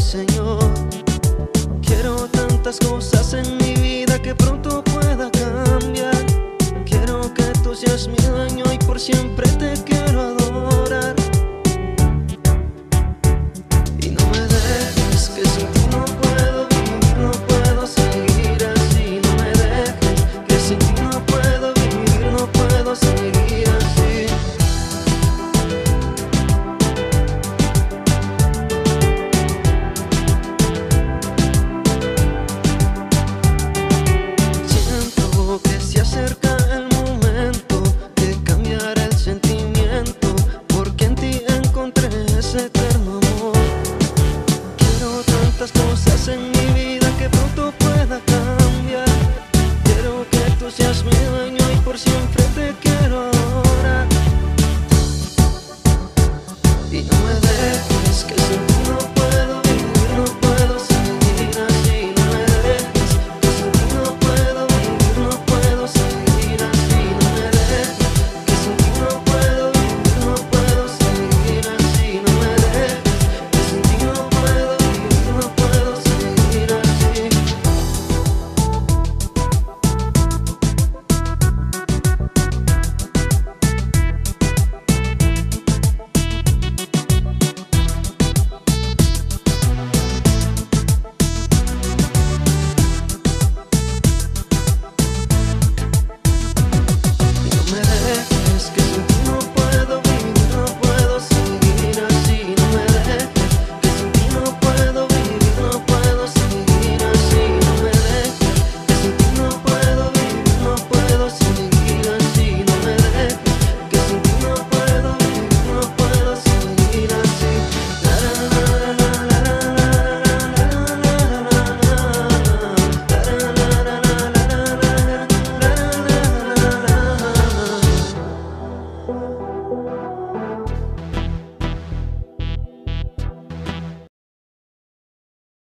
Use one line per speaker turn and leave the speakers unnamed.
Señor. Quiero tantas cosas en mi vida que pronto pueda cambiar. Quiero que tú seas mi dueño y por siempre te quiero. set